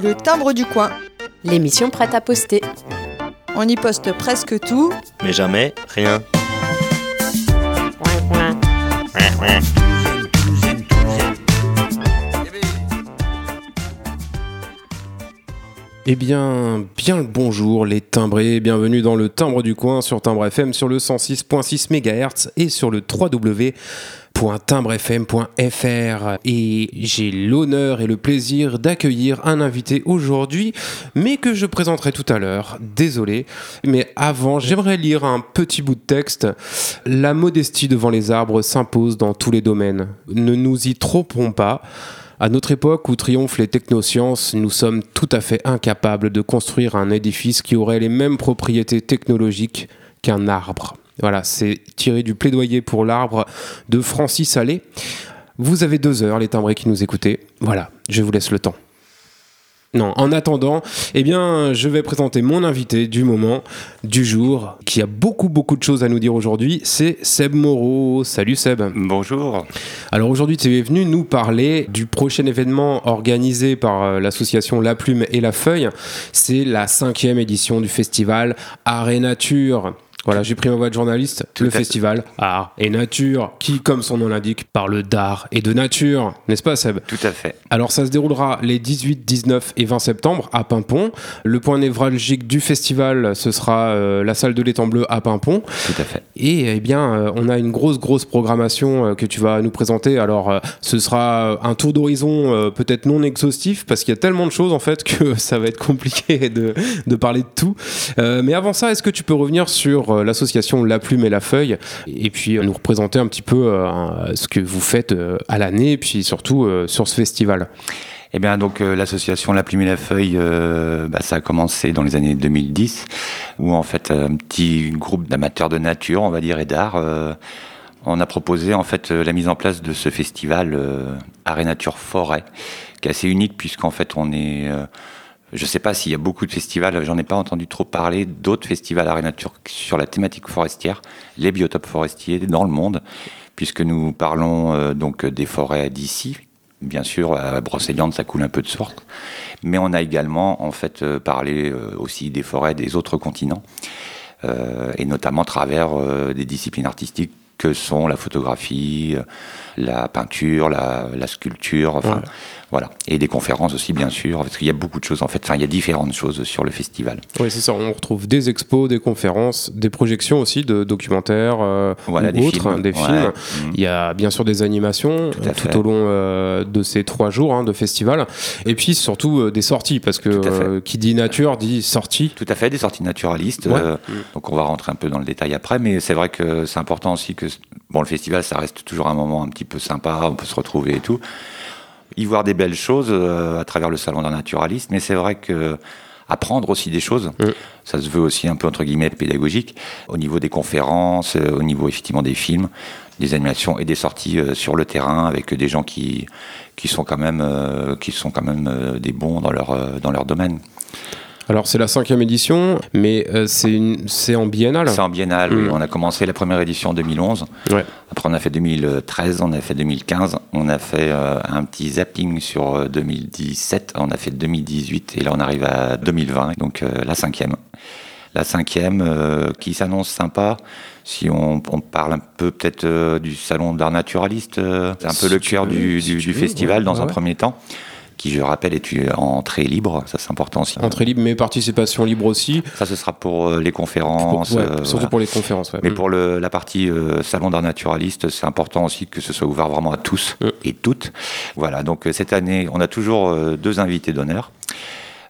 Le timbre du coin. L'émission prête à poster. On y poste presque tout. Mais jamais rien. Eh bien, bien le bonjour les timbrés, bienvenue dans le timbre du coin sur Timbre FM sur le 106.6 MHz et sur le www.timbrefm.fr et j'ai l'honneur et le plaisir d'accueillir un invité aujourd'hui mais que je présenterai tout à l'heure, désolé mais avant j'aimerais lire un petit bout de texte. La modestie devant les arbres s'impose dans tous les domaines, ne nous y trompons pas. À notre époque où triomphent les technosciences, nous sommes tout à fait incapables de construire un édifice qui aurait les mêmes propriétés technologiques qu'un arbre. Voilà, c'est tiré du plaidoyer pour l'arbre de Francis Allais. Vous avez deux heures, les timbrés qui nous écoutez. Voilà, je vous laisse le temps. Non, en attendant, eh bien, je vais présenter mon invité du moment, du jour, qui a beaucoup, beaucoup de choses à nous dire aujourd'hui. C'est Seb Moreau. Salut Seb. Bonjour. Alors aujourd'hui, tu es venu nous parler du prochain événement organisé par euh, l'association La Plume et la Feuille. C'est la cinquième édition du festival Art et Nature. Voilà, j'ai pris ma voix de journaliste. le festival Art et Nature, qui, comme son nom l'indique, parle d'art et de nature, n'est-ce pas, Seb? Tout à fait. Alors, ça se déroulera les 18, 19 et 20 septembre à Pimpon. Le point névralgique du festival, ce sera euh, la salle de l'étang bleu à Pimpon. Tout à fait. Et eh bien, euh, on a une grosse, grosse programmation euh, que tu vas nous présenter. Alors, ce sera un tour d'horizon peut-être non exhaustif, parce qu'il y a tellement de choses en fait que ça va être compliqué de, de parler de tout. Mais avant ça, est-ce que tu peux revenir sur euh, l'association La Plume et la Feuille et puis euh, nous représenter un petit peu euh, ce que vous faites à l'année et puis surtout sur ce festival Eh bien, donc, l'association La Plume et la Feuille, bah, ça a commencé dans les années 2010, où en fait, un petit groupe d'amateurs de nature, on va dire, et d'art, euh, on a proposé en fait la mise en place de ce festival et Nature Forêt, qui est assez unique puisqu'en fait, on est. je ne sais pas s'il y a beaucoup de festivals, j'en ai pas entendu trop parler d'autres festivals art et nature sur la thématique forestière, les biotopes forestiers dans le monde, puisque nous parlons euh, donc des forêts d'ici. Bien sûr, à Brocéliande, ça coule un peu de sorte. Mais on a également en fait euh, parlé euh, aussi des forêts des autres continents, et notamment à travers des disciplines artistiques que sont la photographie, la peinture, la, sculpture, enfin. Voilà, et des conférences aussi bien sûr, parce qu'il y a beaucoup de choses en fait. Enfin, il y a différentes choses sur le festival. Oui, c'est ça. On retrouve des expos, des conférences, des projections aussi de documentaires euh, Voilà, ou des autres, films. des films. Mhm. Il y a bien sûr des animations Tout euh, tout, au long euh, de ces trois jours hein, de festival. Et puis surtout euh, des sorties, parce que qui dit nature dit sortie. Tout à fait, des sorties naturalistes. Ouais. euh, donc on va rentrer un peu dans le détail après, mais c'est vrai que c'est important aussi que bon, le festival, ça reste toujours un moment un petit peu sympa, on peut se retrouver et tout. Y voir des belles choses euh, à travers le salon d'un naturaliste, mais c'est vrai que apprendre aussi des choses, Mm. ça se veut aussi un peu entre guillemets pédagogique au niveau des conférences, euh, au niveau effectivement des films, des animations et des sorties euh, sur le terrain avec des gens qui qui sont quand même qui sont quand même des bons dans leur dans leur domaine. Alors c'est la cinquième édition, mais euh, c'est en biennale. C'est en biennale, oui. Mm. On a commencé la première édition en 2011. Ouais. Après, on a fait 2013, on a fait 2015, on a fait euh, un petit zapping sur euh, 2017, on a fait 2018 et là, on arrive à 2020, donc euh, la cinquième. La cinquième euh, qui s'annonce sympa. Si on, on parle un peu peut-être euh, du salon d'art naturaliste, euh, c'est un Si peu le cœur veux, du, si du- tu du veux, festival ouais, dans ouais, un premier temps, qui, je rappelle, est une entrée libre, ça c'est important aussi. Entrée libre, mais participation libre aussi. Ça, ce sera pour euh, les Pour- conférences. ouais, euh, surtout voilà. pour les conférences. ouais. Mais Mm. pour le- la partie euh, salon d'art naturaliste, c'est important aussi que ce soit ouvert vraiment à tous Mm. et toutes. Voilà, donc cette année, on a toujours deux invités d'honneur.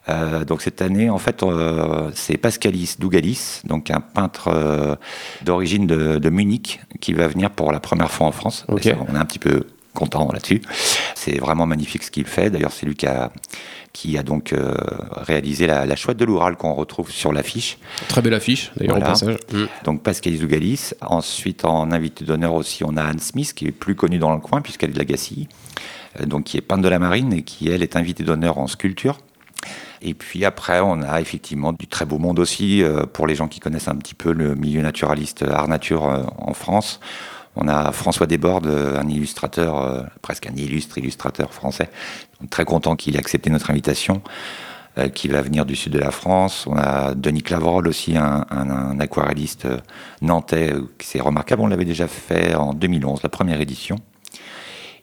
Euh, donc cette année, en fait, euh, c'est Pascalis Dougalis, donc un peintre euh, d'origine de, de Munich, qui va venir pour la première fois en France. Ok. Et ça, on est un petit peu content là-dessus. C'est vraiment magnifique ce qu'il fait. D'ailleurs, c'est lui qui a, qui a donc euh, réalisé la, la chouette de l'Oural qu'on retrouve sur l'affiche. Très belle affiche, d'ailleurs, Voilà. au passage. Mm. Donc Pascal Zougalis. Ensuite, en invité d'honneur aussi, on a Anne Smith, qui est plus connue dans le coin, puisqu'elle est de la Gacilly, euh, donc qui est peintre de la marine et qui, elle, est invitée d'honneur en sculpture. Et puis après, on a effectivement du très beau monde aussi, euh, pour les gens qui connaissent un petit peu le milieu naturaliste, art nature en France. On a François Desbordes, un illustrateur, presque un illustre illustrateur français. très content qu'il ait accepté notre invitation. Euh, qui va venir du sud de la France. On a Denis Claverol aussi, un, aquarelliste euh, nantais, euh, qui c'est remarquable. On l'avait déjà fait en 2011, la première édition.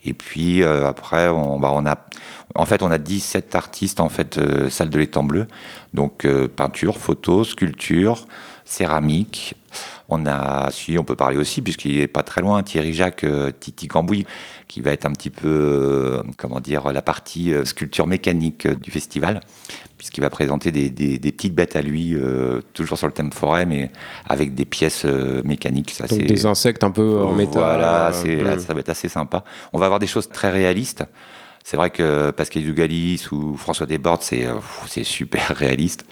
Et puis après, on, bah, on, a, en fait, on a 17 artistes en fait, salle de l'étang bleu. Donc peinture, photo, sculpture, céramique. On a, si on peut parler aussi, puisqu'il est pas très loin, Thierry Jacques, Titi Cambouis, qui va être un petit peu, comment dire, la partie sculpture mécanique du festival puisqu'il va présenter des, petites bêtes à lui, euh, toujours sur le thème forêt, mais avec des pièces euh, mécaniques. Ça, Donc des insectes un peu en métal. Voilà, euh, ça va être assez sympa. On va avoir des choses très réalistes. C'est vrai que Pascal Dugalis ou François Desbordes, c'est super réaliste.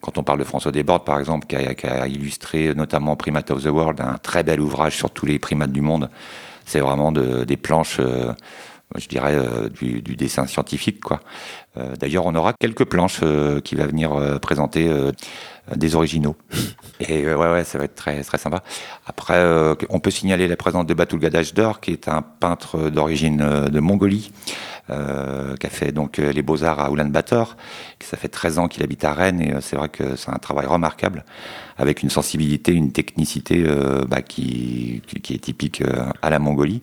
Quand on parle de François Desbordes, par exemple, qui a, illustré notamment Primate of the World, un très bel ouvrage sur tous les primates du monde, c'est vraiment des planches je dirais, euh, du, dessin scientifique. quoi. Euh, d'ailleurs, on aura quelques planches euh, qui va venir présenter des originaux. Et ouais, ouais, ça va être très, très sympa. Après, on peut signaler la présence de Batul Gadajdur, qui est un peintre d'origine de Mongolie, qui a fait donc les beaux-arts à Ulaanbaatar. Ça fait 13 ans qu'il habite à Rennes, et c'est vrai que c'est un travail remarquable, avec une sensibilité, une technicité bah, qui, est typique à la Mongolie.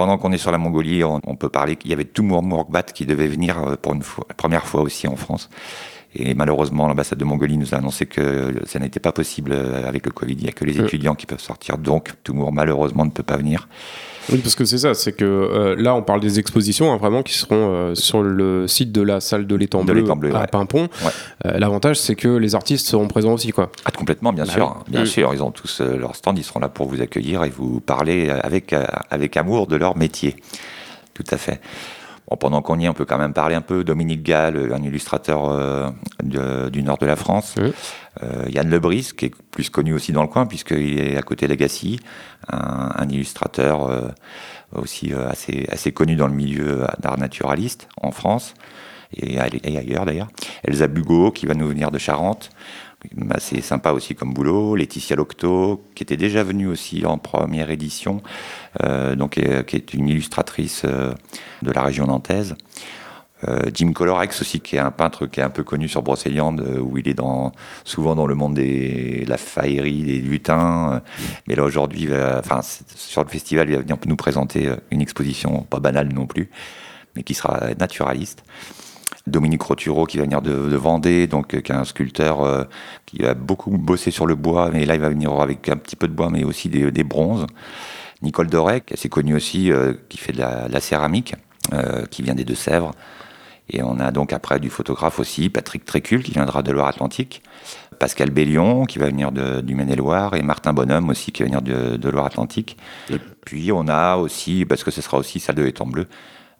Pendant qu'on est sur la Mongolie, on, peut parler qu'il y avait Tumur Murkbat qui devait venir euh, pour une première fois aussi en France. Et malheureusement, l'ambassade de Mongolie nous a annoncé que ça n'était pas possible euh, avec le Covid. Il n'y a que les euh. étudiants qui peuvent sortir. Donc, Tumur, malheureusement, ne peut pas venir. Oui, parce que c'est ça, c'est que euh, là, on parle des expositions hein, vraiment qui seront euh, sur le site de la salle de l'étang bleu, à Pimpon. Euh, l'avantage, c'est que les artistes seront présents aussi, quoi. Ah, complètement, bien bah sûr, bien sûr. Ils ont tous leur stand, ils seront là pour vous accueillir et vous parler avec avec amour de leur métier. Tout à fait pendant qu'on y est, on peut quand même parler un peu. Dominique Gall, un illustrateur euh, du nord de la France. Euh, Yann Lebris, qui est plus connu aussi dans le coin, puisqu'il est à côté Legacy, un, un illustrateur euh, aussi assez, assez connu dans le milieu d'art naturaliste en France et, et ailleurs d'ailleurs. Elsa Bugot, qui va nous venir de Charente. C'est sympa aussi comme boulot. Laetitia Locto, qui était déjà venue aussi en première édition, euh, donc, qui est une illustratrice euh, de la région nantaise. Euh, Jim Colorex aussi, qui est un peintre qui est un peu connu sur Brocéliande, où il est dans, souvent dans le monde de la faillerie, des lutins. mais là, aujourd'hui, enfin, sur le festival, il va venir nous présenter une exposition, pas banale non plus, mais qui sera naturaliste. Dominique Roturo qui va venir de, Vendée, donc euh, qui est un sculpteur euh, qui a beaucoup bossé sur le bois, mais là il va venir avec un petit peu de bois, mais aussi des, bronzes. Nicole Doré, qui est assez connue aussi, euh, qui fait de la, céramique, qui vient des Deux-Sèvres. Et on a donc après du photographe aussi, Patrick Trécul, qui viendra de Loire-Atlantique. Pascal Bellion, qui va venir du Maine-et-Loire, et Martin Bonhomme aussi, qui va venir de, Loire-Atlantique. Et puis on a aussi, parce que ce sera aussi salle de l'étang bleu,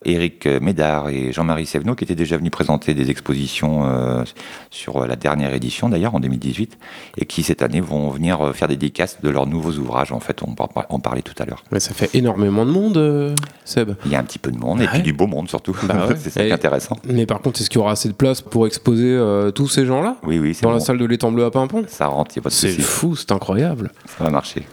Éric Médard et Jean-Marie Sévenot, qui étaient déjà venus présenter des expositions euh, sur la dernière édition, d'ailleurs, en 2018, et qui, cette année, vont venir euh, faire des dédicaces de leurs nouveaux ouvrages. En fait, on en parlait tout à l'heure. Mais ça fait énormément de monde, euh, Seb. Il y a un petit peu de monde, et puis du beau monde surtout. Bah c'est ça qui est intéressant. Mais par contre, est-ce qu'il y aura assez de place pour exposer tous ces gens-là? Oui, oui. Dans la salle de l'étang bleu à Pimpon? Ça rentre, il n'y a pas de C'est fou, c'est incroyable. Ça va marcher.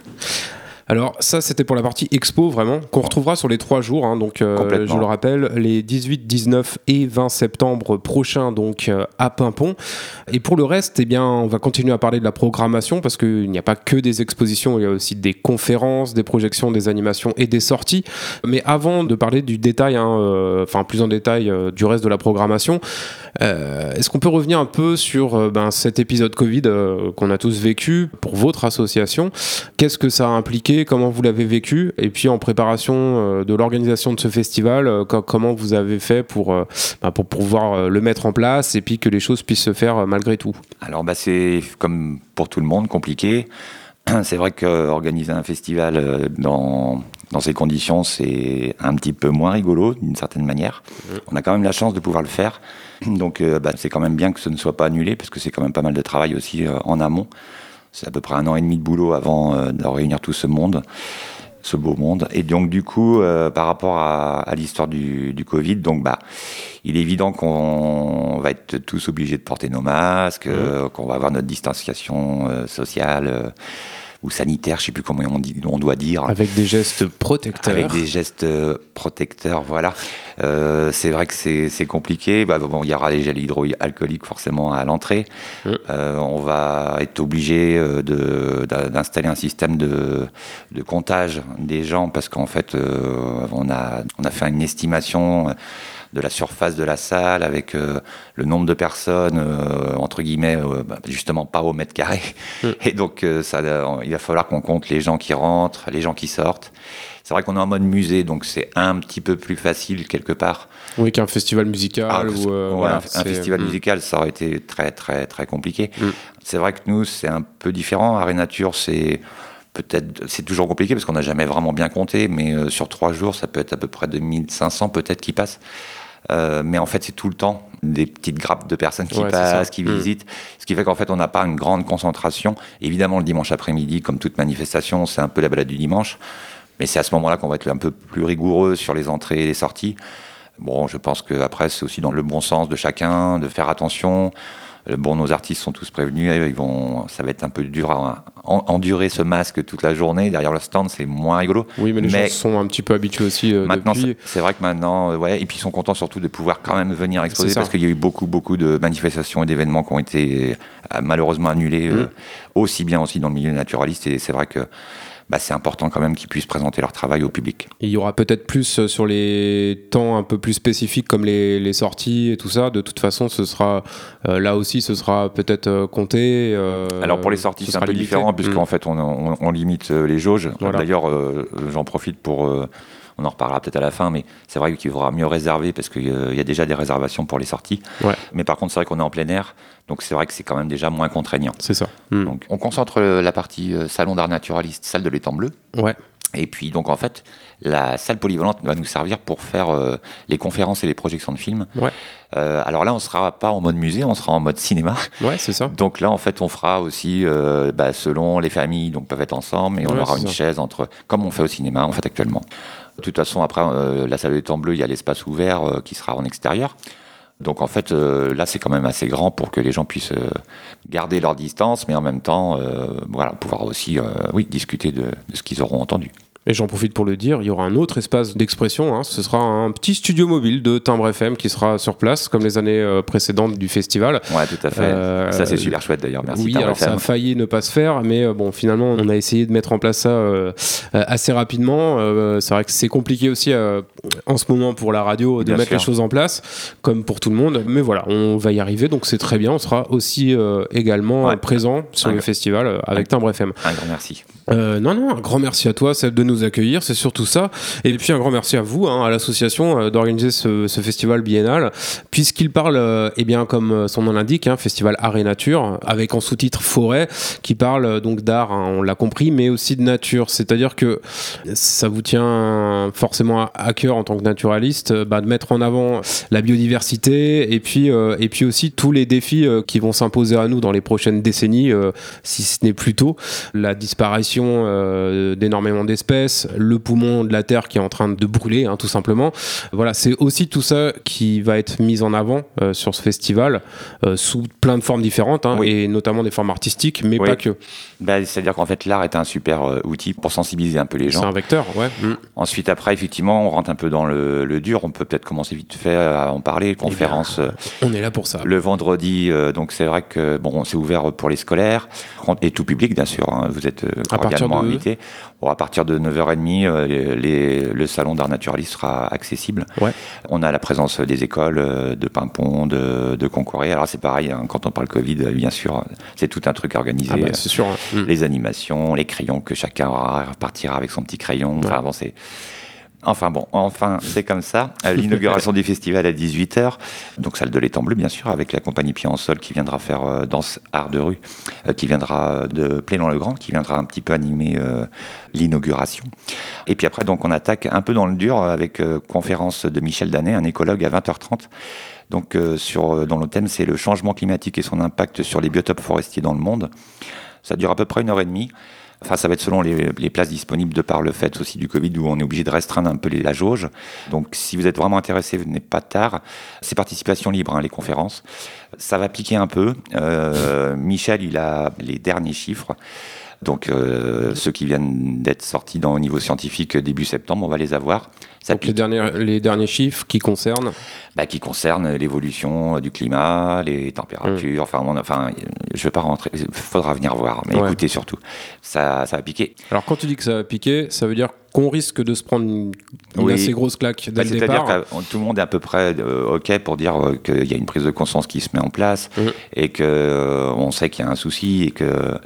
Alors ça, c'était pour la partie expo vraiment, qu'on retrouvera sur les trois jours. Hein, donc euh, je le rappelle, les 18, 19 et 20 septembre prochains, donc euh, à Pimpon. Et pour le reste, eh bien, on va continuer à parler de la programmation parce qu'il n'y a pas que des expositions, il y a aussi des conférences, des projections, des animations et des sorties. Mais avant de parler du détail, hein, euh, enfin plus en détail du reste de la programmation, est-ce qu'on peut revenir un peu sur ben, cet épisode Covid qu'on a tous vécu pour votre association? Qu'est-ce que ça a impliqué? Comment vous l'avez vécu, et puis en préparation euh, de l'organisation de ce festival, euh, comment vous avez fait pour, euh, bah, pour pouvoir le mettre en place et puis que les choses puissent se faire malgré tout? Alors bah, c'est comme pour tout le monde compliqué. C'est vrai qu'organiser un festival dans, dans ces conditions, c'est un petit peu moins rigolo d'une certaine manière. Mmh. On a quand même la chance de pouvoir le faire. Donc bah, c'est quand même bien que ce ne soit pas annulé, parce que c'est quand même pas mal de travail aussi en amont. C'est à peu près un an et demi de boulot avant euh, de réunir tout ce monde, ce beau monde. Et donc du coup, euh, par rapport à, l'histoire du, Covid, donc bah, il est évident qu'on va être tous obligés de porter nos masques, mmh. euh, qu'on va avoir notre distanciation sociale ou sanitaire, je sais plus comment on, dit, on doit dire. Avec des gestes protecteurs. Avec des gestes euh, protecteurs, voilà. Euh, c'est vrai que c'est compliqué. Bah, bon, il y aura les gels hydroalcooliques forcément à l'entrée. Mm. Euh, on va être obligé d'installer un système de, de comptage des gens parce qu'en fait, euh, on, a, on a fait une estimation de la surface de la salle avec euh, le nombre de personnes, euh, entre guillemets, euh, bah, justement pas au mètre carré. Mm. Et donc, ça, il va falloir qu'on compte les gens qui rentrent, les gens qui sortent. C'est vrai qu'on est en mode musée, donc c'est un petit peu plus facile quelque part. Oui, qu'un festival musical. Ah, ou, ouais, voilà, un, festival Mm. musical, ça aurait été très très très compliqué. Mm. C'est vrai que nous, c'est un peu différent. Arrêt Nature, c'est peut-être, c'est toujours compliqué parce qu'on n'a jamais vraiment bien compté, mais sur trois jours, ça peut être à peu près 2500 peut-être qui passent. Euh, mais en fait, c'est tout le temps des petites grappes de personnes qui Ouais, passent, qui Mm. visitent, ce qui fait qu'en fait, on n'a pas une grande concentration. Évidemment, le dimanche après-midi, comme toute manifestation, c'est un peu la balade du dimanche, mais c'est à ce moment-là qu'on va être un peu plus rigoureux sur les entrées et les sorties. Bon, je pense qu'après, c'est aussi dans le bon sens de chacun, de faire attention. Bon, nos artistes sont tous prévenus, ils vont, ça va être un peu dur à en- endurer ce masque toute la journée. Derrière le stand, c'est moins rigolo. Oui, mais les Mais- gens sont un petit peu habitués aussi euh, Maintenant, depuis. c'est- vrai que maintenant, euh, ouais, et puis ils sont contents surtout de pouvoir quand même venir exposer parce qu'il y a eu beaucoup, beaucoup de manifestations et d'événements qui ont été euh, malheureusement annulés, euh, Mm. aussi bien aussi dans le milieu naturaliste. Et c'est vrai que bah, c'est important quand même qu'ils puissent présenter leur travail au public. Et Il y aura peut-être plus euh, sur les temps un peu plus spécifiques comme les, les sorties et tout ça. De toute façon, ce sera euh, là aussi, ce sera peut-être euh, compté. euh, Alors pour les sorties, ce c'est un peu limité. différent puisqu'en Mm. fait on, on- on limite les jauges. Voilà. D'ailleurs, j'en profite pour, on en reparlera peut-être à la fin, mais c'est vrai qu'il faudra mieux réserver parce qu'il y a déjà des réservations pour les sorties. Ouais. Mais par contre, c'est vrai qu'on est en plein air, donc c'est vrai que c'est quand même déjà moins contraignant. C'est ça. Mm. Donc, on concentre euh, la partie euh, salon d'art naturaliste, salle de l'étang bleu. Ouais. Et puis, donc, en fait, la salle polyvalente va nous servir pour faire euh, les conférences et les projections de films. Ouais. Euh, alors là, on sera pas en mode musée, on sera en mode cinéma. Ouais, c'est ça. Donc là, en fait, on fera aussi, euh, bah, selon les familles, donc peuvent être ensemble, et on Ouais, aura une ça. chaise entre, comme on fait au cinéma, en fait, actuellement. De toute façon, après, la salle de temps bleu, il y a l'espace ouvert qui sera en extérieur. Donc en fait, euh, là, c'est quand même assez grand pour que les gens puissent euh, garder leur distance, mais en même temps, euh, voilà, pouvoir aussi, oui, discuter de ce qu'ils auront entendu. Et j'en profite pour le dire, il y aura un autre espace d'expression. hein. Ce sera un petit studio mobile de Timbre FM qui sera sur place, comme les années euh, précédentes du festival. Ouais, tout à fait. Euh, ça, c'est super chouette d'ailleurs. Merci. oui, Timbre alors ça a failli ne pas se faire, mais euh, bon, finalement, on a essayé de mettre en place ça assez rapidement. C'est vrai que c'est compliqué aussi en ce moment pour la radio de Bien mettre sûr. les choses en place, comme pour tout le monde. Mais voilà, on va y arriver, donc c'est très bien. On sera aussi également Ouais. présent sur Un le festival avec Timbre FM. Un grand merci. Non, non, un grand merci à toi, Seb, de nous accueillir, c'est surtout ça. Et puis un grand merci à vous, hein, à l'association, euh, d'organiser ce, festival biennal, puisqu'il parle, euh, eh bien, comme euh, son nom l'indique, hein, festival art et nature, avec en sous-titre forêt, qui parle donc d'art, hein, on l'a compris, mais aussi de nature. C'est-à-dire que ça vous tient forcément à, cœur en tant que naturaliste, bah, de mettre en avant la biodiversité et puis, et puis aussi tous les défis qui vont s'imposer à nous dans les prochaines décennies, si ce n'est plus tôt la disparition d'énormément d'espèces, le poumon de la Terre qui est en train de brûler, hein, tout simplement. Voilà, c'est aussi tout ça qui va être mis en avant euh, sur ce festival, euh, sous plein de formes différentes, hein, Oui. et notamment des formes artistiques, mais Oui. pas que. Bah, C'est-à-dire qu'en fait, l'art est un super euh, outil pour sensibiliser un peu les C'est gens. un vecteur, ouais. Mm. Ensuite, après, effectivement, on rentre un peu dans le, le dur. On peut peut-être commencer vite fait à en parler. Conférence euh, On est là pour ça. le vendredi. donc, c'est vrai que bon, c'est ouvert pour les scolaires et tout public, bien sûr. hein, vous êtes cordialement de- invités. Bon, à partir de 9h30, euh, les- le salon d'art naturaliste sera accessible. Ouais. On a la présence des écoles euh, de Pimpon, de, de Concoré. Alors, c'est pareil, hein, quand on parle Covid, euh, bien sûr, c'est tout un truc organisé. Ah bah, c'est sûr. hein. Les animations, les crayons que chacun aura, repartira avec son petit crayon. Enfin, bon, c'est... Enfin bon, enfin c'est comme ça. Euh, L'inauguration du festival à 18h, donc salle de l'étang bleu bien sûr, avec la compagnie Pied en Sol qui viendra faire euh, danse art de rue, euh, qui viendra de Plélan-le-Grand, qui viendra un petit peu animer l'inauguration. Et puis après donc on attaque un peu dans le dur avec conférence de Michel Danet, un écologue à 20h30. Donc sur, dont le thème c'est le changement climatique et son impact sur les biotopes forestiers dans le monde. Ça dure à peu près une heure et demie. Enfin, ça va être selon les, les places disponibles de par le fait aussi du Covid où on est obligé de restreindre un peu la jauge. Donc, si vous êtes vraiment intéressé, venez pas tard. C'est participation libre, hein, les conférences. Ça va piquer un peu. Euh, Michel, il a les derniers chiffres. Donc euh, ceux qui viennent d'être sortis dans, au niveau scientifique début septembre, on va les avoir. Ça Donc les derniers, les derniers chiffres qui concernent bah, qui concernent l'évolution euh, du climat, les températures. Enfin, on- enfin, je vais pas rentrer. Il faudra venir voir. Mais Ouais. écoutez surtout, ça, ça va piquer. Alors quand tu dis que ça va piquer, ça veut dire qu'on risque de se prendre une, une Oui. assez grosse claque dès Bah, le C'est-à-dire que tout le monde est à peu près euh, OK pour dire euh, qu'il y a une prise de conscience qui se met en place Mhm. et que euh, on sait qu'il y a un souci et que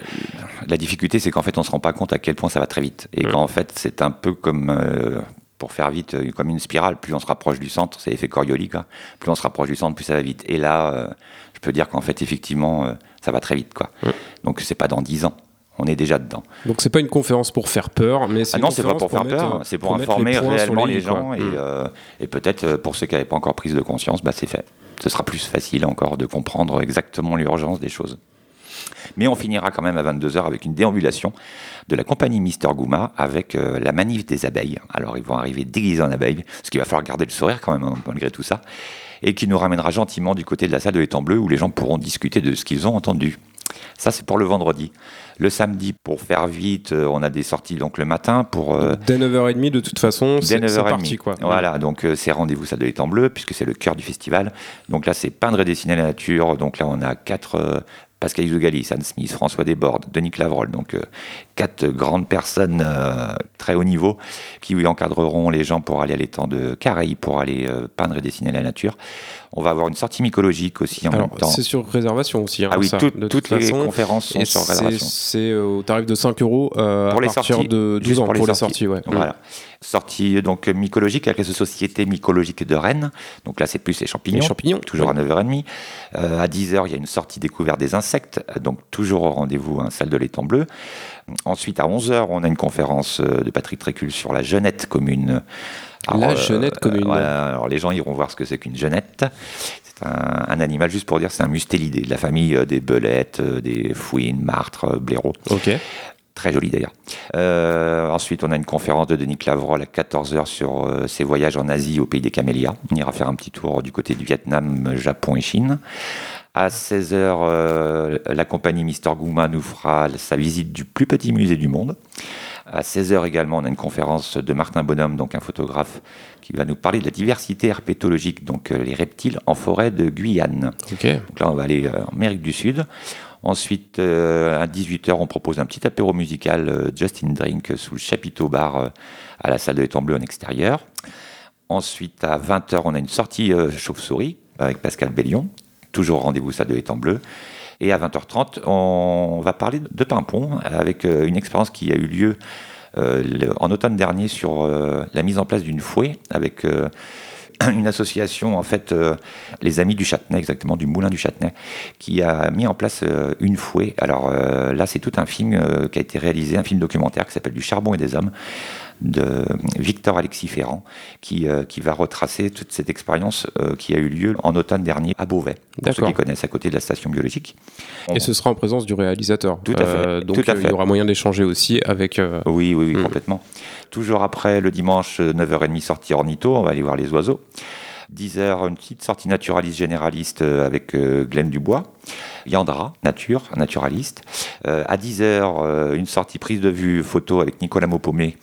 la difficulté, c'est qu'en fait, on se rend pas compte à quel point ça va très vite et Mhm. qu'en fait, c'est un peu comme euh, pour faire vite, euh, comme une spirale. Plus on se rapproche du centre, c'est l'effet Coriolis, quoi. Plus on se rapproche du centre, plus ça va vite. Et là, euh, je peux dire qu'en fait, effectivement, euh, ça va très vite, quoi. Mhm. Donc, c'est pas dans 10 ans. On est déjà dedans. Donc c'est pas une conférence pour faire peur, mais c'est Ah non, c'est pas pour faire mettre, peur, c'est pour, informer les réellement les, gens et, Mm. euh, et peut-être euh, pour ceux qui n'avaient pas encore prise de conscience, bah, c'est fait. Ce sera plus facile encore de comprendre exactement l'urgence des choses. Mais on finira quand même à 22h avec une déambulation de la compagnie Mister Gouma avec euh, la manif des abeilles. Alors ils vont arriver déguisés en abeilles, ce qui va falloir garder le sourire quand même hein, malgré tout ça, et qui nous ramènera gentiment du côté de la salle de l'étang bleu où les gens pourront discuter de ce qu'ils ont entendu. Ça c'est pour le vendredi. Le samedi, pour faire vite, euh, on a des sorties donc le matin pour euh, Dès 9h30, de toute façon, c'est c'est 9h30. parti. Quoi. Voilà, donc euh, c'est rendez-vous ça de l'étang bleu, puisque c'est le cœur du festival. Donc là, c'est peindre et dessiner la nature. Donc là, on a quatre. euh, Pascal Izougali, Anne Smith, François Desbordes, Denis Clavrolle, donc euh, quatre grandes personnes très haut niveau qui encadreront les gens pour aller à l'étang de Careil, pour aller peindre et dessiner la nature. On va avoir une sortie mycologique aussi en Alors, même temps. c'est sur réservation aussi. hein, Ah oui, ça, tout- de toutes toute les façon. conférences sont Et sur réservation. C'est euh, au tarif de 5 euros euh, Pour à les partir sorties. de 12 Juste ans pour pour les sorties. sorties. ouais. Voilà. Sortie donc mycologique avec la Société mycologique de Rennes. Donc là, c'est plus les champignons. Les champignons. Toujours oui. à 9h30. Euh, à 10h, il y a une sortie découverte des insectes. Donc toujours au rendez-vous, hein, salle de l'étang bleu. Ensuite, à 11h, on a une conférence euh, de Patrick Trécul sur la jeunette commune. La jeunette commune. voilà, alors les gens iront voir ce que c'est qu'une jeunette. C'est un, un animal, juste pour dire, c'est un mustélidé, de la famille euh, des belettes, euh, des fouines, martres, euh, blaireaux. Ok. Très joli d'ailleurs. Euh, ensuite, on a une conférence de Denis Clavrolle à 14h sur euh, ses voyages en Asie au pays des camélias. On ira faire un petit tour du côté du Vietnam, Japon et Chine. À 16h, euh, la compagnie Mister Gouma nous fera sa visite du plus petit musée du monde. À 16h également, on a une conférence de Martin Bonhomme, donc un photographe, qui va nous parler de la diversité herpétologique, donc euh, les reptiles en forêt de Guyane. Donc là, on va aller euh, en Amérique du Sud. Ensuite, euh, à 18h, on propose un petit apéro musical euh, Justin Drink sous le chapiteau bar euh, à la salle de l'étang bleu en extérieur. Ensuite, à 20h, on a une sortie chauve-souris avec Pascal Bellion. Toujours rendez-vous salle de l'étang bleu. Et à 20h30, on va parler de Pimpon avec euh, une expérience qui a eu lieu euh, en automne dernier sur euh, la mise en place d'une fouée avec une association, en fait, les Amis du Châtenay, exactement, du Moulin du Châtenay, qui a mis en place une fouée. Alors là, c'est tout un film qui a été réalisé, un film documentaire qui s'appelle Du charbon et des hommes, de Victor Alexis Ferrand, qui, euh, qui va retracer toute cette expérience euh, qui a eu lieu en automne dernier à Beauvais, pour ceux qui connaissent, à côté de la station biologique. Et ce sera en présence du réalisateur. Tout à fait, donc tout à euh, il fait. y aura moyen d'échanger aussi avec. Oui, oui, oui, Mm. complètement. Toujours après, le dimanche, euh, 9h30, sortie ornitho, on va aller voir les oiseaux. 10h, une petite sortie naturaliste généraliste avec Glenn Dubois. Yandra, nature, naturaliste. Euh, à 10h, euh, une sortie prise de vue photo avec Nicolas Maupomé,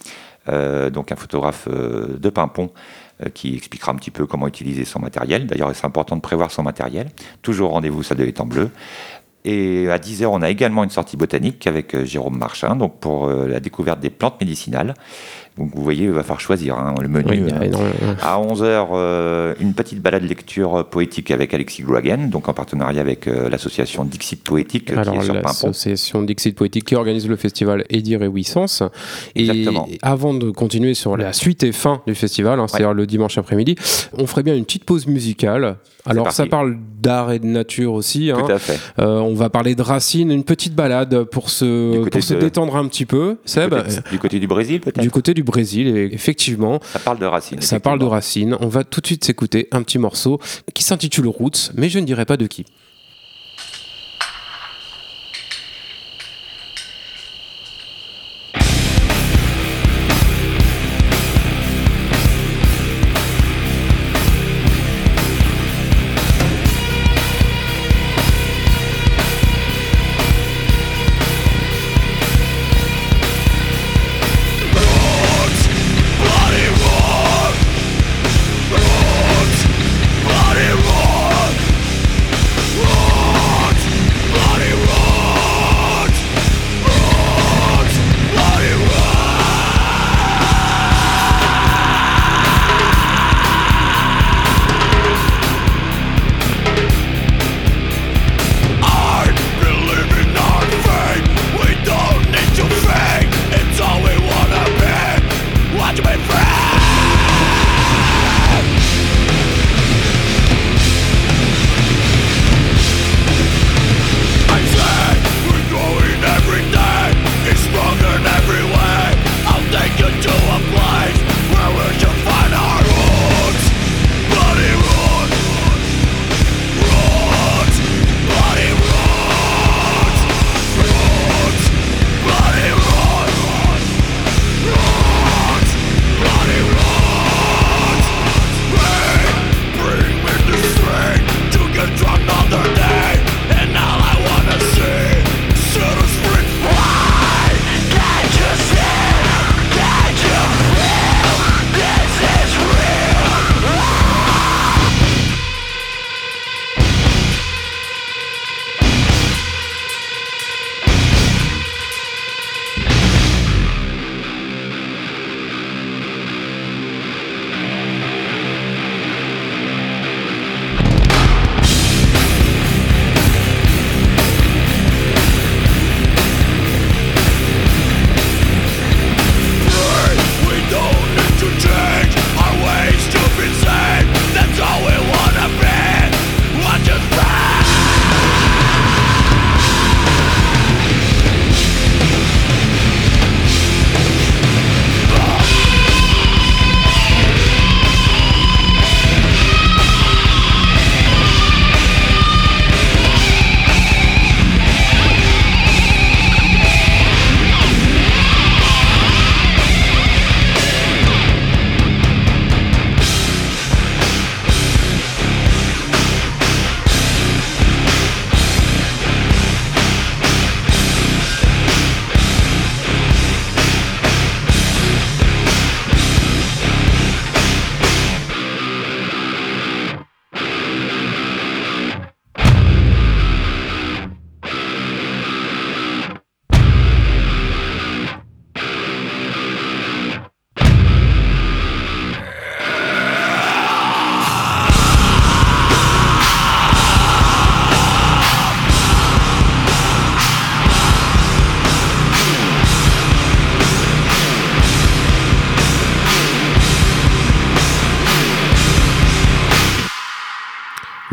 euh, donc un photographe euh, de Pimpon, euh, qui expliquera un petit peu comment utiliser son matériel. D'ailleurs, c'est important de prévoir son matériel. Toujours rendez-vous, ça devait être en bleu. Et à 10h, on a également une sortie botanique avec Jérôme Marchin, pour la découverte des plantes médicinales. Donc vous voyez, il va falloir choisir hein, le menu. oui, euh, énormément- à 11h, une petite balade lecture euh, poétique avec Alexis Groagen, donc en partenariat avec euh, l'association Dixit Poétique euh, Alors, l'association Dixit Poétique qui organise le festival Réouissance. Et Exactement. avant de continuer sur la suite et fin du festival, hein, c'est-à-dire le dimanche après-midi, on ferait bien une petite pause musicale. Alors, parti. ça parle d'art et de nature aussi. hein. Tout à fait. Euh, on va parler de racines, une petite balade pour se, Du côté pour se de- détendre un petit peu. Seb, Côté- du côté du Brésil, peut-être? Du côté du Brésil, et effectivement, Ça parle de racines. ça parle de racines. On va tout de suite s'écouter un petit morceau qui s'intitule Roots, mais je ne dirai pas de qui.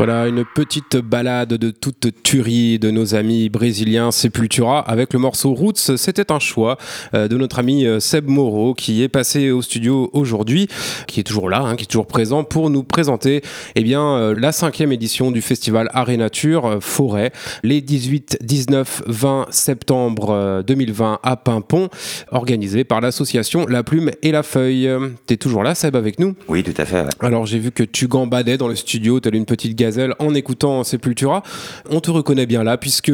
Voilà, une petite balade de toute tuerie de nos amis brésiliens Sepultura avec le morceau Roots. C'était un choix euh, de notre ami euh, Seb Moreau qui est passé au studio aujourd'hui, qui est toujours là, hein, qui est toujours présent pour nous présenter eh bien, euh, la cinquième édition du festival Arrêt Nature Forêt, les 18, 19, 20 septembre 2020 à Pimpon, organisé par l'association La Plume et la Feuille. T'es toujours là, Seb, avec nous? Oui, tout à fait. ouais. Alors j'ai vu que tu gambadais dans le studio, telle une petite gazelle en écoutant Sepultura. On te reconnaît bien là puisque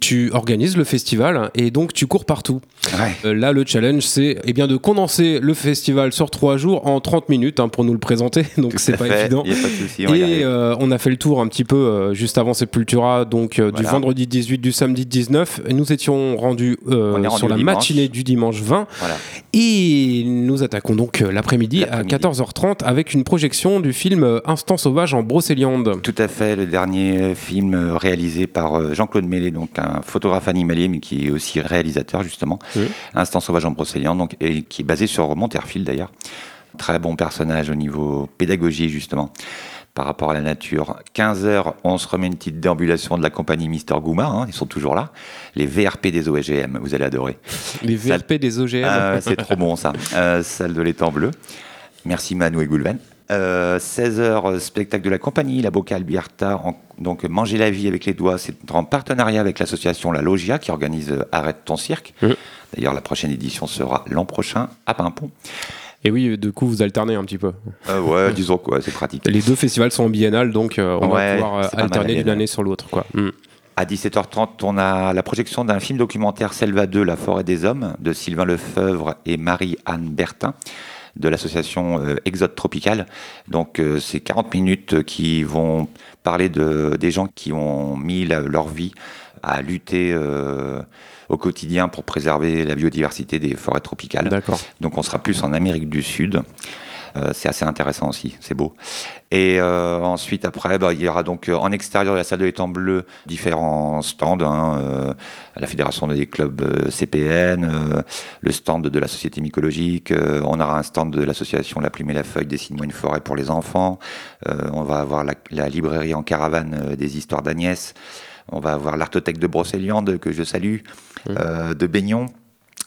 tu organises le festival et donc tu cours partout. Ouais. Euh, là, le challenge, c'est eh bien de condenser le festival sur trois jours en 30 minutes hein, pour nous le présenter. Donc c'est pas fait, évident. Il n'y a pas de souci. on Et euh, on a fait le tour un petit peu euh, juste avant Sepultura, donc du vendredi 18, du samedi 19. Et Nous étions rendus rendu sur la dimanche. matinée du dimanche 20. Voilà. Et nous attaquons donc l'après-midi à L'après-midi. 14h30 avec une projection du film Instant sauvage en brocéliande. Tout à fait, le dernier film euh, réalisé par euh, Jean-Claude Mélé, donc un photographe animalier, mais qui est aussi réalisateur justement, Oui. Instant sauvage en Brocéliande, donc et qui est basé sur Monterfield d'ailleurs. Très bon personnage au niveau pédagogie justement par rapport à la nature. 15 heures, on se remet une petite déambulation de la compagnie Mister Gouma, hein, ils sont toujours là. Les VRP des OGM, vous allez adorer. Les VRP des OGM. Ah c'est trop bon ça. Euh, salle de l'étang bleu. Merci Manu et Goulven. Euh, 16h, spectacle de la compagnie, la Boca Alberta. en- donc, Manger la vie avec les doigts, c'est en partenariat avec l'association La Logia qui organise euh, Arrête ton cirque. Mhm. D'ailleurs, la prochaine édition sera l'an prochain à Pimpon. Et oui, du coup, vous alternez un petit peu. Euh, ouais, disons quoi, c'est pratique. Les deux festivals sont en biennale, donc euh, on va Ouais, pouvoir euh, pas mal, alterner d'une année sur l'autre. quoi. Mm. À 17h30, on a la projection d'un film documentaire Selva 2, La forêt des hommes, de Sylvain Lefebvre et Marie-Anne Bertin, de l'association euh, Exode Tropical. Donc, euh, c'est 40 minutes qui vont parler de, des gens qui ont mis la- leur vie à lutter euh, au quotidien pour préserver la biodiversité des forêts tropicales. D'accord. Donc on sera plus en Amérique du Sud. Euh, c'est assez intéressant aussi, c'est beau. Et euh, ensuite, après, bah, il y aura donc euh, en extérieur de la salle de l'étang bleu différents stands. hein, euh, la Fédération des clubs CPN, le stand de la Société mycologique, on aura un stand de l'association La Plume et la Feuille, Dessine-moi une forêt pour les enfants. On va avoir la, la librairie en caravane des histoires d'Agnès. On va avoir l'artothèque de Brocéliande, que je salue, euh, de Baignon.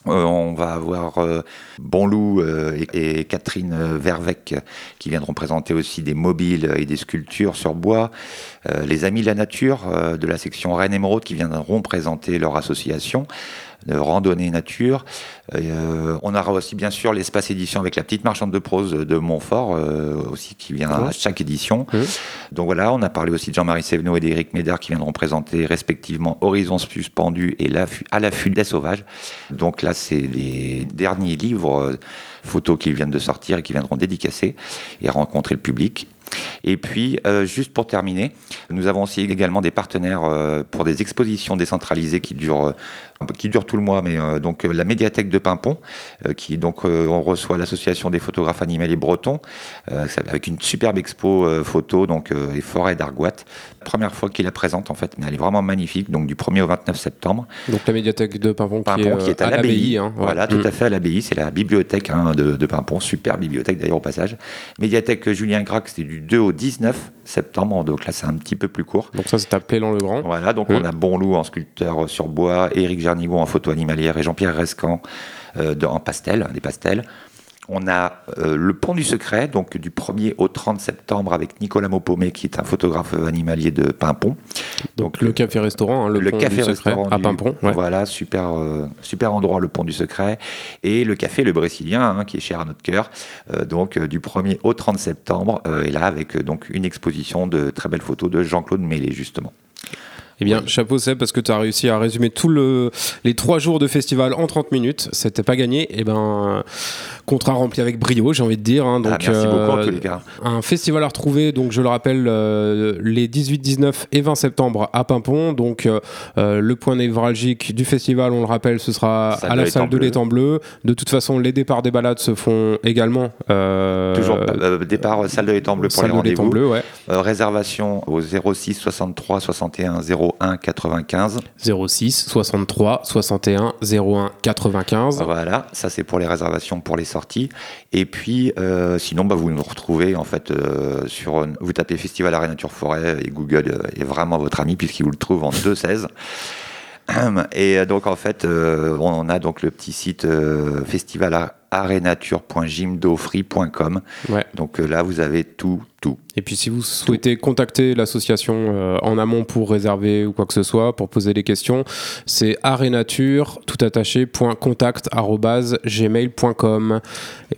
Euh, on va avoir euh, Bonloup euh, et, Catherine euh, Vervec qui viendront présenter aussi des mobiles et des sculptures sur bois. Les Amis de la Nature de la section Rennes Émeraude qui viendront présenter leur association de randonnée nature. Euh, on aura aussi bien sûr l'espace édition avec la petite marchande de prose de Montfort euh, aussi qui vient à chaque édition. Donc voilà, on a parlé aussi de Jean-Marie Sévenot et d'Éric Médard qui viendront présenter respectivement Horizons suspendus et À l'affût des sauvages. Donc là, c'est les derniers livres euh, photos qui viennent de sortir et qui viendront dédicacer et rencontrer le public. Et puis, euh, juste pour terminer, nous avons aussi également des partenaires euh, pour des expositions décentralisées qui durent, qui durent tout le mois, mais euh, donc euh, la médiathèque de Pimpon, euh, qui donc on reçoit l'association des photographes animaliers bretons, avec une superbe expo photo, donc les forêts d'Argoat. Première fois qu'il la présente en fait, mais elle est vraiment magnifique, donc du 1er au 29 septembre. Donc la médiathèque de Pimpon, Pimpon, qui est, qui est à, l'abbaye. hein, ouais. Voilà, tout Mm. à fait à l'abbaye. C'est la bibliothèque hein, de, de Pimpon, super bibliothèque d'ailleurs au passage. Médiathèque Julien Gracq, c'est du 2 au 19 septembre, donc là c'est un petit peu plus court. Donc ça, c'est à Pélan-le-Grand. Voilà, donc Mm. on a Bonloup en sculpteur sur bois, Éric Jarnigot en photo animalière et Jean-Pierre Rescan euh, en pastel, des pastels. On a euh, le Pont du Secret, donc du 1er au 30 septembre avec Nicolas Maupomé, qui est un photographe animalier de Pimpon. Donc le café-restaurant, hein, le, Le pont café du secret, restaurant à Pimpon. ouais. Voilà, super, euh, super endroit, le pont du secret. Et le café Le Brésilien, hein, qui est cher à notre cœur. Euh, donc du 1er au 30 septembre. et là, avec donc une exposition de très belles photos de Jean-Claude Mélé, justement. Eh bien, chapeau Seb, parce que tu as réussi à résumer tous le, les trois jours de festival en 30 minutes. C'était pas gagné. Eh ben, contrat rempli avec brio, j'ai envie de dire. hein. Donc, Ah, merci beaucoup en euh, tous les cas. Un festival à retrouver, donc je le rappelle, euh, les 18, 19 et 20 septembre à Pimpon. Donc euh, le point névralgique du festival, on le rappelle, ce sera à la salle de l'étang bleu. De toute façon, les départs des balades se font également. Toujours départ, salle de l'étang bleu pour les rendez-vous. ouais. Réservation au 06 63 61 01 95. 06 63 61 01 95. Voilà, ça c'est pour les réservations pour les sorties. Sortie. Et puis, euh, sinon, bah, vous nous retrouvez en fait euh, sur. Vous tapez Festival Arrêt Nature Forêt et Google est vraiment votre ami puisqu'il vous le trouve en 2.16. Et donc en fait, euh, on a donc le petit site euh, festivalarenature.gymdofree.com. Ouais. Donc euh, là, vous avez tout, tout. Et puis si vous souhaitez contacter l'association euh, en amont pour réserver ou quoi que ce soit, pour poser des questions, c'est arénature, tout attaché, point contact, gmail.com.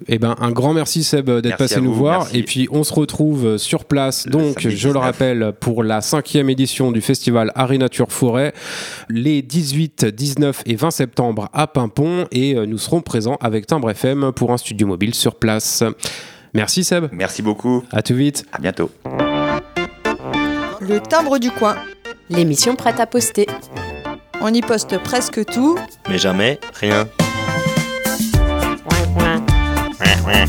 Et ben un grand merci Seb d'être passé nous vous, voir. merci. Et puis on se retrouve sur place, Le donc je le 19. rappelle, pour la cinquième édition du festival Arénature Forêt, les 18, 19 et 20 septembre à Pimpon. Et euh, nous serons présents avec Timbre FM pour un studio mobile sur place. Merci Seb, Merci beaucoup. à tout vite. À bientôt. Le timbre du coin. L'émission prête à poster. On y poste presque tout, mais jamais rien. Ouais, ouais.